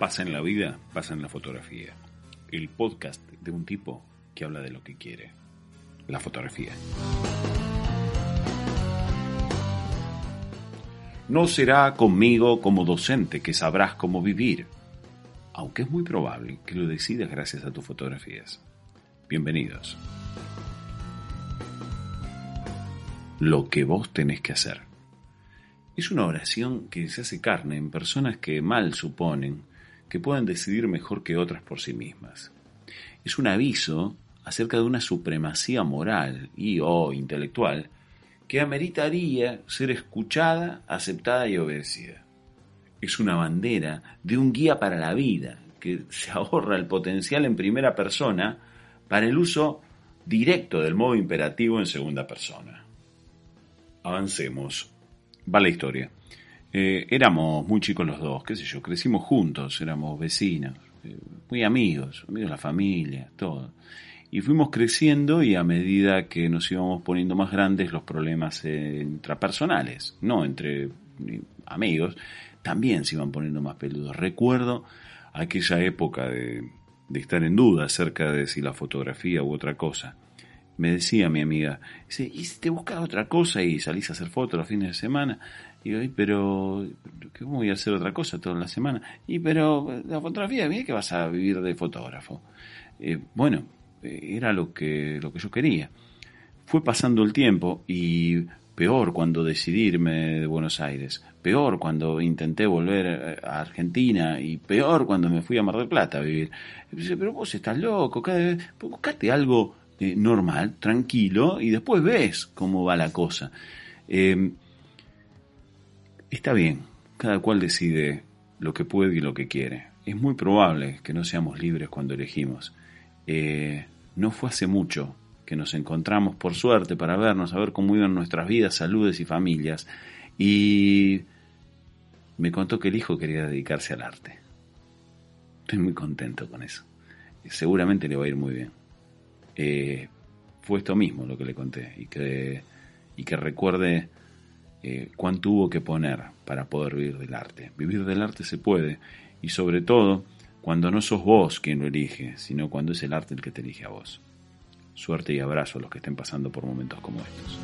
Pasa en la vida, pasa en la fotografía. El podcast de un tipo que habla de lo que quiere. La fotografía. No será conmigo como docente que sabrás cómo vivir, aunque es muy probable que lo decidas gracias a tus fotografías. Bienvenidos. Lo que vos tenés que hacer. Es una oración que se hace carne en personas que mal suponen que puedan decidir mejor que otras por sí mismas. Es un aviso acerca de una supremacía moral y o intelectual que ameritaría ser escuchada, aceptada y obedecida. Es una bandera de un guía para la vida que se ahorra el potencial en primera persona para el uso directo del modo imperativo en segunda persona. Avancemos va la historia. Eh, éramos muy chicos los dos, qué sé yo, crecimos juntos, éramos vecinos, eh, muy amigos, amigos de la familia, todo. Y fuimos creciendo y a medida que nos íbamos poniendo más grandes los problemas intrapersonales, no entre amigos, también se iban poniendo más peludos. Recuerdo aquella época de, de estar en duda acerca de si la fotografía u otra cosa me decía mi amiga, dice, ¿y si te buscas otra cosa y salís a hacer fotos los fines de semana? Y pero, ¿cómo voy a hacer otra cosa toda la semana? Y pero, la fotografía, mira que vas a vivir de fotógrafo. Eh, bueno, eh, era lo que, lo que yo quería. Fue pasando el tiempo y peor cuando decidí irme de Buenos Aires, peor cuando intenté volver eh, a Argentina y peor cuando me fui a Mar del Plata a vivir. Pero vos estás loco, buscate algo eh, normal, tranquilo, y después ves cómo va la cosa. Eh, está bien, cada cual decide lo que puede y lo que quiere. Es muy probable que no seamos libres cuando elegimos. Eh, no fue hace mucho que nos encontramos, por suerte, para vernos, a ver cómo iban nuestras vidas, saludes y familias. Y me contó que el hijo quería dedicarse al arte. Estoy muy contento con eso. Seguramente le va a ir muy bien. Eh, fue esto mismo lo que le conté y que, y que recuerde eh, cuánto hubo que poner para poder vivir del arte. Vivir del arte se puede y sobre todo cuando no sos vos quien lo elige, sino cuando es el arte el que te elige a vos. Suerte y abrazo a los que estén pasando por momentos como estos.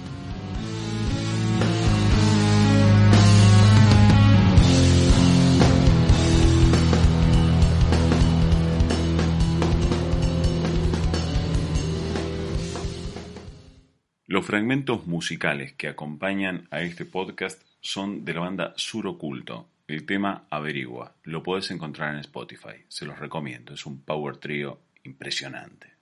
Los fragmentos musicales que acompañan a este podcast son de la banda Sur Oculto. El tema Averigua. Lo puedes encontrar en Spotify. Se los recomiendo. Es un power trio impresionante.